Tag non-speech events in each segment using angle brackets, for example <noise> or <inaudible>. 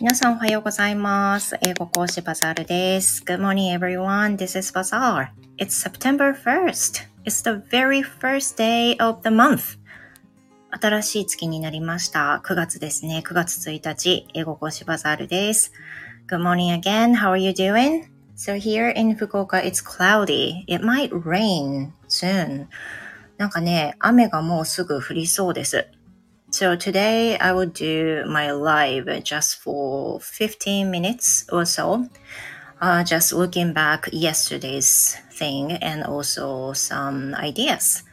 皆さんおはようございます。英語講師バザールです。Good morning everyone. This is Bazaar. It's September 1st. It's the very first day of the month. 新しい月になりました。9月ですね。9月1日。英語講師バザールです。Good morning again. How are you doing? So here in Fukuoka, it's cloudy. It might rain soon. なんかね、雨がもうすぐ降りそうです。So today I will do my live just for 15 minutes or so. Uh, just looking back yesterday's thing and also some ideas.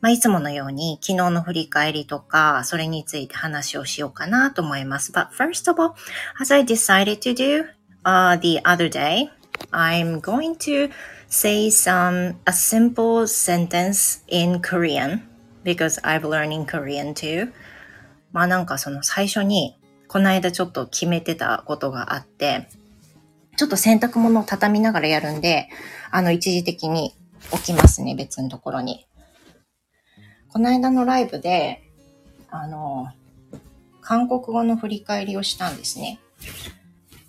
まあ、いつものように昨日の振り返りとか、それについて話をしようかなと思います。But first of all, as I decided to do uh, the other day, I'm going to say some a simple sentence in Korean Because I've learning Korean too. まあなんかその最初にこの間ちょっと決めてたことがあって、ちょっと洗濯物を畳みながらやるんで、あの一時的に置きますね、別のところに。この間のライブで、あの、韓国語の振り返りをしたんですね。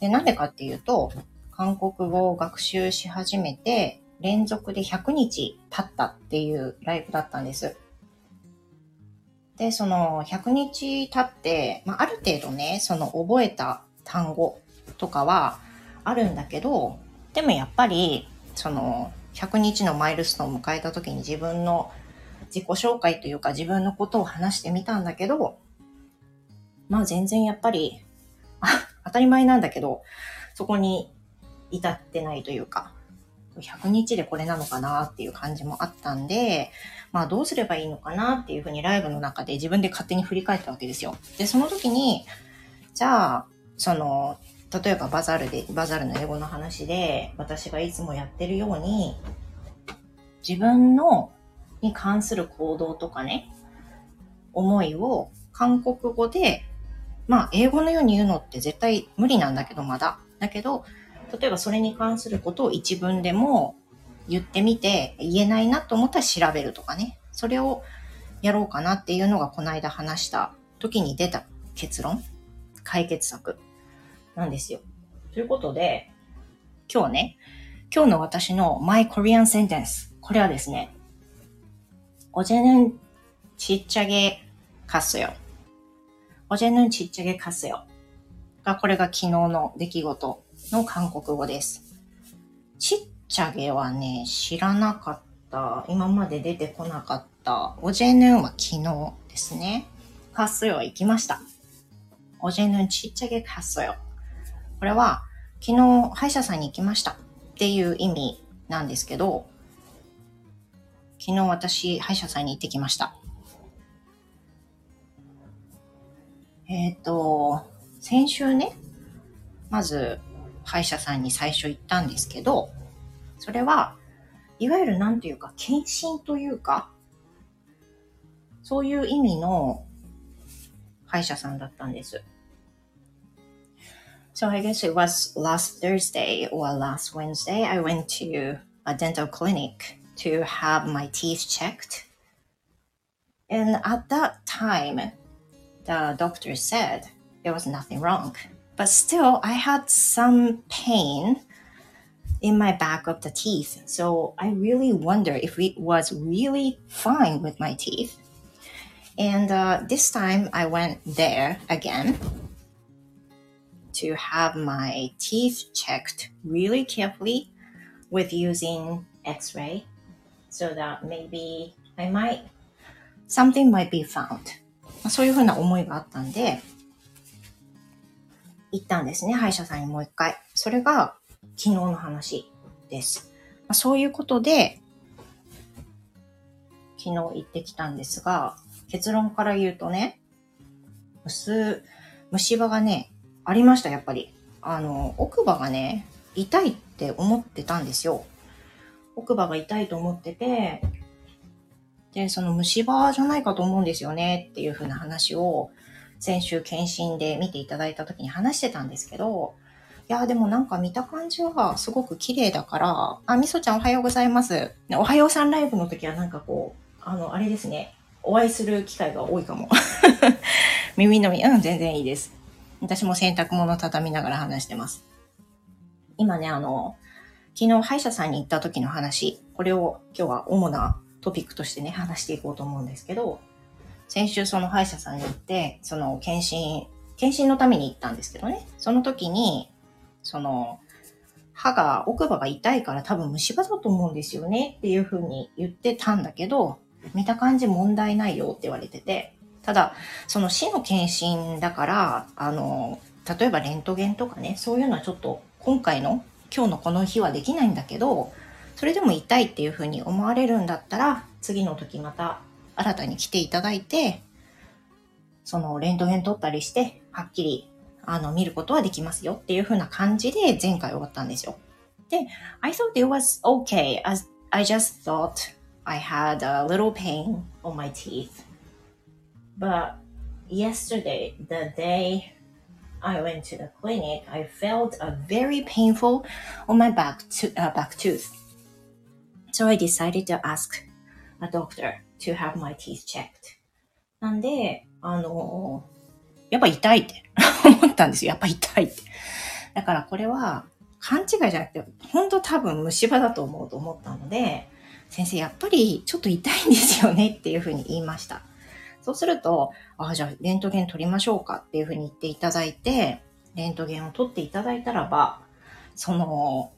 で、なんでかっていうと、韓国語を学習し始めて、連続で100日経ったっていうライブだったんです。で、その100日経って、まあ、ある程度ね、その覚えた単語とかはあるんだけど、でもやっぱり、その100日のマイルストーンを迎えた時に自分の自己紹介というか自分のことを話してみたんだけど、まあ全然やっぱり、あ当たり前なんだけど、そこに至ってないというか、100日でこれなのかなっていう感じもあったんで、まあどうすればいいのかなっていうふうにライブの中で自分で勝手に振り返ったわけですよ。で、その時に、じゃあ、その、例えばバザールで、バザールの英語の話で、私がいつもやってるように、自分の、に関する行動とかね、思いを韓国語で、まあ英語のように言うのって絶対無理なんだけど、まだ。だけど、例えばそれに関することを一文でも言ってみて、言えないなと思ったら調べるとかね。それをやろうかなっていうのがこの間話した時に出た結論解決策なんですよ。ということで、今日ね、今日の私の My Korean Sentence。これはですね、おじゃぬんちっちゃげかすよ。おじゃぬんちっちゃげかすよ。が、これが昨日の出来事の韓国語です。ちっちゃげはね、知らなかった。今まで出てこなかった。おじぇぬんは昨日ですね。かすよ行きました。おじぇぬんちっちゃげかすよ。これは、昨日歯医者さんに行きましたっていう意味なんですけど、昨日私歯医者さんに行ってきました。えっ、と、先週ね、まず歯医者さんに最初行ったんですけど、それは、いわゆるなんていうか、検診というか、そういう意味の歯医者さんだったんです。So I guess it was last Thursday or last Wednesday, I went to a dental clinic to have my teeth checked. And at that time, the doctor said there was nothing wrong. But still, I had some pain in my back of the teeth. So I really wonder if it was really fine with my teeth. And uh, this time I went there again to have my teeth checked really carefully with using x ray so that maybe I might, something might be found. まあそういうふうな思いがあったんで、 行ったんですね、歯医者さんにもう一回。それが昨日の話です。まあ、そういうことで、昨日行ってきたんですが、結論から言うとね、虫、虫歯がね、ありました、やっぱり。あの、奥歯がね、痛いって思ってたんですよ。奥歯が痛いと思ってて、で、その虫歯じゃないかと思うんですよねっていう風な話を先週検診で見ていただいた時に話してたんですけど、いや、でもなんか見た感じはすごく綺麗だから、あ、みそちゃんおはようございます。おはようさんライブの時はなんかこう、あの、あれですね、お会いする機会が多いかも。<laughs> 耳のみ、うん、全然いいです。私も洗濯物畳みながら話してます。今ね、あの、昨日歯医者さんに行った時の話、これを今日は主なトピックとしてね、話していこうと思うんですけど、先週その歯医者さんに行って、その検診、検診のために行ったんですけどね、その時に、その、歯が、奥歯が痛いから多分虫歯だと思うんですよね。っていう風に言ってたんだけど、見た感じ問題ないよって言われてて、ただ、その死の検診だから、あの、例えばレントゲンとかね、そういうのはちょっと今回の、今日のこの日はできないんだけど、それでも痛いっていう風に思われるんだったら、次の時また新たに来ていただいて、そのレントゲン取ったりして、はっきりあの見ることはできますよっていう風な感じで前回終わったんですよ。で、I thought it was okay as I just thought I had a little pain on my teeth. But yesterday, the day I went to the clinic, I felt a very painful on my back, to, uh, back tooth. So I decided to ask a doctor to have my teeth checked. なんで、あのやっぱ痛いって <laughs> 思ったんですよ。やっぱ痛いって。だからこれは勘違いじゃなくて、本当多分虫歯だと思うと思ったので、先生やっぱりちょっと痛いんですよねっていうふうに言いました。そうすると、ああ、じゃあレントゲン取りましょうかっていうふうに言っていただいて、レントゲンを取っていただいたらば、その、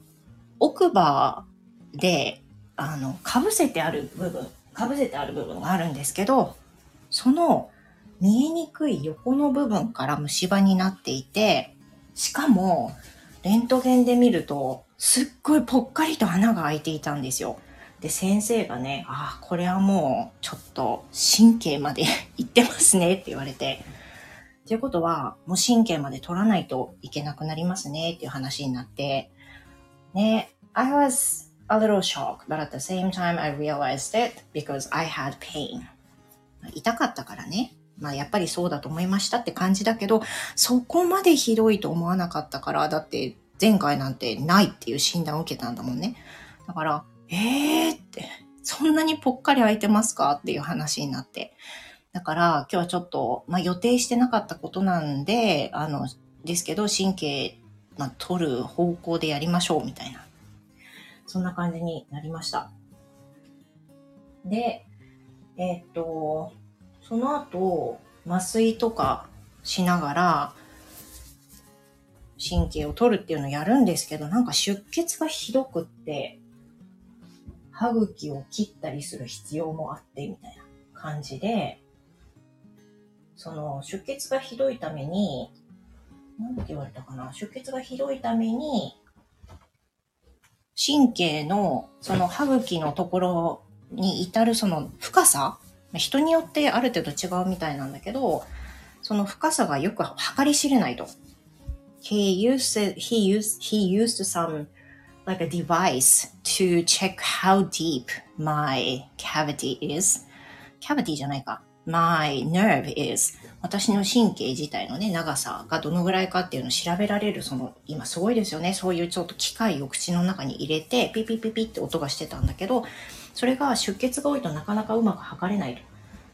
奥歯で、あの、被せてある部分、被せてある部分があるんですけど、その見えにくい横の部分から虫歯になっていて、しかも、レントゲンで見ると、すっごいぽっかりと穴が開いていたんですよ。で、先生がね、ああ、これはもう、ちょっと、神経まで <laughs> いってますねって言われて、ということは、もう神経まで取らないといけなくなりますねっていう話になって、ね、I was a little shock, but at the same time I realized it because I had pain. 痛かったからね。まあやっぱりそうだと思いましたって感じだけど、そこまでひどいと思わなかったから、だって前回なんてないっていう診断を受けたんだもんね。だから、えーって、そんなにぽっかり空いてますかっていう話になって。だから今日はちょっと、まあ予定してなかったことなんで、あの、ですけど神経、まあ、取る方向でやりましょうみたいな。そんな感じになりました。で、えー、っと、その後、麻酔とかしながら、神経を取るっていうのをやるんですけど、なんか出血がひどくって、歯茎を切ったりする必要もあって、みたいな感じで、その出血がひどいために、なんて言われたかな？出血がひどいために、神経のその歯茎のところに至るその深さ人によってある程度違うみたいなんだけど、その深さがよく計り知れないと。He used, he used, he used some like a device to check how deep my cavity is. cavity じゃないか。my nerve is 私の神経自体のね、長さがどのぐらいかっていうのを調べられる、その、今すごいですよね。そういうちょっと機械を口の中に入れて、ピピピピって音がしてたんだけど、それが出血が多いとなかなかうまく測れない。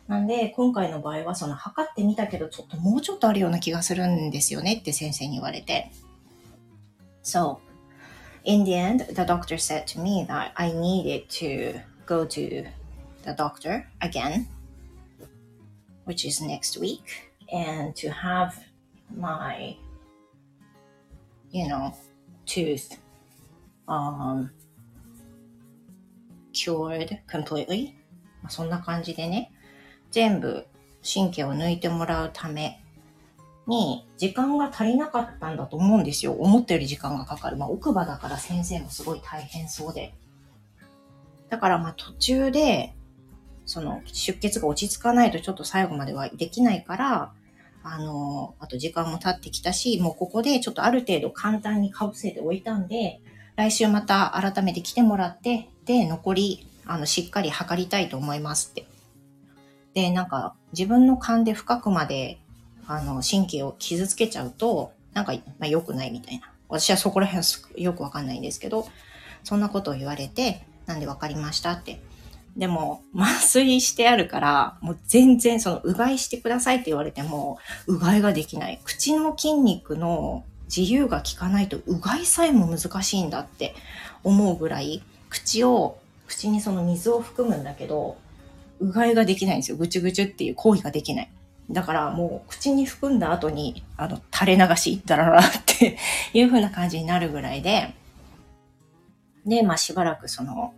なんで、今回の場合は、その測ってみたけど、ちょっともうちょっとあるような気がするんですよねって先生に言われて。So, in the end, the doctor said to me that I needed to go to the doctor again, which is next week, and to have my, you know, tooth um, cured completely. そんな感じでね、全部神経を抜いてもらうために時間が足りなかったんだと思うんですよ。思ったより時間がかかる。まあ奥歯だから先生もすごい大変そうで。だからまあ途中で、その出血が落ち着かないとちょっと最後まではできないから、あの、あと時間も経ってきたし、もうここでちょっとある程度簡単にかぶせておいたんで、来週また改めて来てもらって、で、残り、あの、しっかり測りたいと思いますってで、なんか自分の勘で深くまで、あの、神経を傷つけちゃうと、なんか、まあ、良くないみたいな。私はそこら辺はよくわかんないんですけど、そんなことを言われて、なんでわかりましたって。でも、麻酔してあるから、もう全然その、うがいしてくださいって言われても、うがいができない。口の筋肉の自由が効かないと、うがいさえも難しいんだって思うぐらい、口を、口にその水を含むんだけど、うがいができないんですよ。ぐちゅぐちゅっていう行為ができない。だからもう口に含んだ後に、あの、垂れ流し、ダララっていう風な感じになるぐらいで、で、まあしばらくその、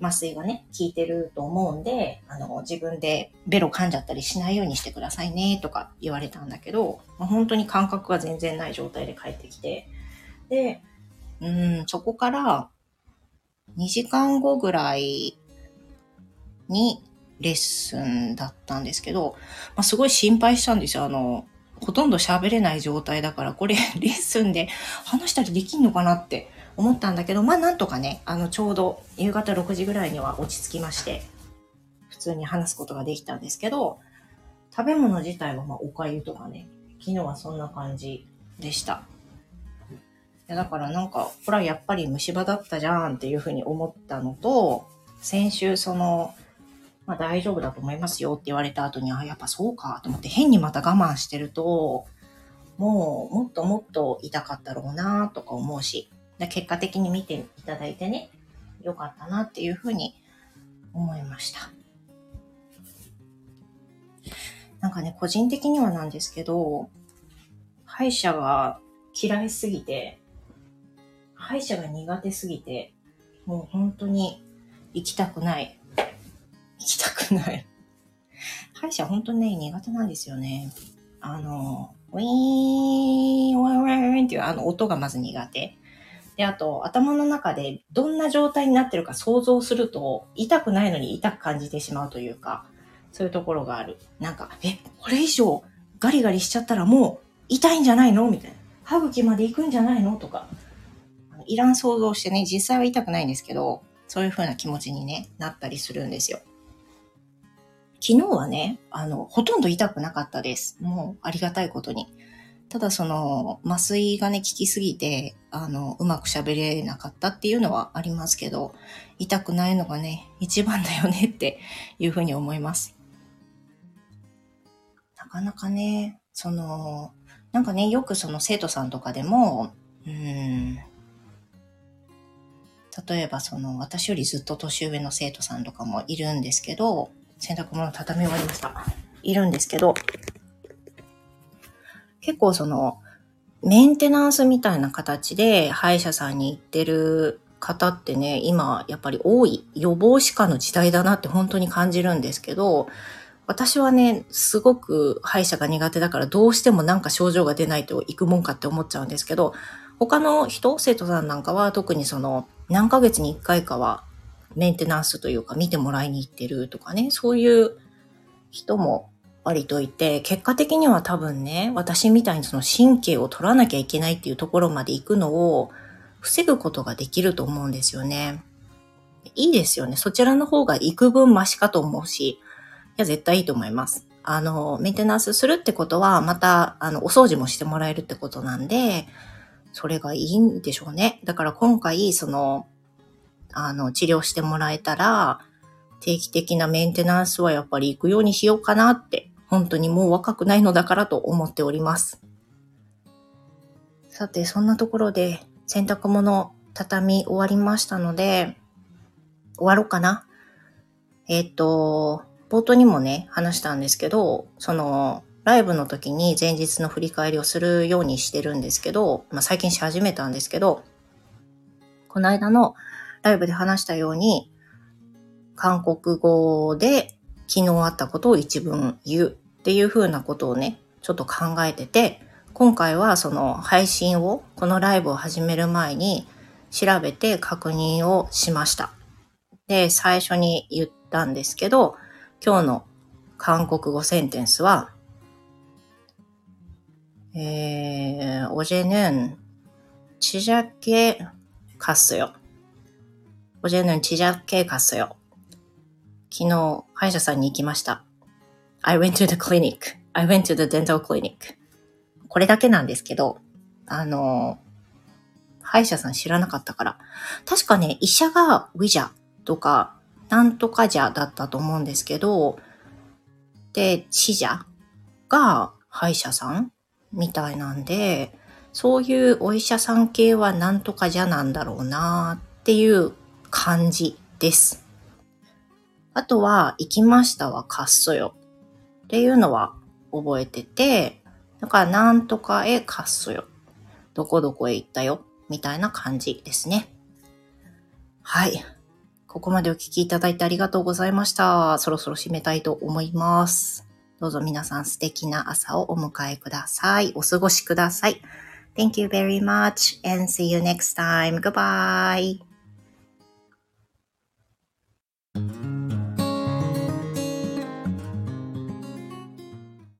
麻酔がね、効いてると思うんで、あの、自分でベロ噛んじゃったりしないようにしてくださいね、とか言われたんだけど、まあ、本当に感覚が全然ない状態で帰ってきて、で、うん、そこから2時間後ぐらいにレッスンだったんですけど、まあ、すごい心配したんですよ。あの、ほとんど喋れない状態だから、これレッスンで話したりできんのかなって思ったんだけど、まあなんとかね、あのちょうど夕方6時ぐらいには落ち着きまして、普通に話すことができたんですけど、食べ物自体はまあお粥とかね、昨日はそんな感じでした。いやだからなんか、これはやっぱり虫歯だったじゃんっていうふうに思ったのと、先週その、まあ大丈夫だと思いますよって言われた後に、あ、やっぱそうかと思って変にまた我慢してると、もうもっともっと痛かったろうなとか思うし、結果的に見ていただいてね、よかったなっていうふうに思いました。なんかね、個人的にはなんですけど、歯医者が嫌いすぎて、歯医者が苦手すぎて、もう本当に行きたくない。行きたくない。歯医者本当にね、苦手なんですよね。あの、ウィーン、ワンワンっていうあの音がまず苦手。で、あと、頭の中でどんな状態になってるか想像すると、痛くないのに痛く感じてしまうというか、そういうところがある。なんか、え、これ以上ガリガリしちゃったらもう痛いんじゃないの？みたいな。歯茎まで行くんじゃないの？とか。いらん想像してね、実際は痛くないんですけど、そういう風な気持ちにね、なったりするんですよ。昨日はね、あの、ほとんど痛くなかったです。もうありがたいことに。ただその麻酔がね、効きすぎて、あの、うまく喋れなかったっていうのはありますけど、痛くないのがね、一番だよねっていうふうに思います。なかなかね、その、なんかね、よくその生徒さんとかでも、うん、例えばその、私よりずっと年上の生徒さんとかもいるんですけど、洗濯物畳み終わりました。いるんですけど、結構その、メンテナンスみたいな形で歯医者さんに行ってる方ってね、今やっぱり多い予防歯科の時代だなって本当に感じるんですけど、私はね、すごく歯医者が苦手だからどうしてもなんか症状が出ないと行くもんかって思っちゃうんですけど、他の人、生徒さんなんかは特にその何ヶ月に1回かはメンテナンスというか見てもらいに行ってるとかね、そういう人も割といて、結果的には多分ね、私みたいにその神経を取らなきゃいけないっていうところまで行くのを防ぐことができると思うんですよね。いいですよね。そちらの方が幾分マシかと思うし、いや、絶対いいと思います。あの、メンテナンスするってことは、また、あの、お掃除もしてもらえるってことなんで、それがいいんでしょうね。だから今回、その、あの、治療してもらえたら、定期的なメンテナンスはやっぱり行くようにしようかなって本当にもう若くないのだからと思っております。さて、そんなところで洗濯物畳み終わりましたので、終わろうかな。えっ、と、冒頭にもね、話したんですけど、その、ライブの時に前日の振り返りをするようにしてるんですけど、まあ、最近し始めたんですけど、この間のライブで話したように、韓国語で昨日あったことを一文言うっていう風なことをね、ちょっと考えてて、今回はその配信を、このライブを始める前に調べて確認をしました。で、最初に言ったんですけど、今日の韓国語センテンスは、えー、어제는지작게갔어요어제는지작게갔어요 昨日、歯医者さんに行きました。I went to the clinic. I went to the dental clinic. これだけなんですけど、あの、歯医者さん知らなかったから。確かね、医者がウィジャとか、なんとかじゃだったと思うんですけど、で、死者が歯医者さんみたいなんで、そういうお医者さん系はなんとかじゃなんだろうなっていう感じです。あとは、行きましたはカッソよっていうのは覚えてて、だからなんとかへカッソよ。どこどこへ行ったよ。みたいな感じですね。はい。ここまでお聞きいただいてありがとうございました。そろそろ締めたいと思います。どうぞ皆さん素敵な朝をお迎えください。お過ごしください。Thank you very much and see you next time. Goodbye.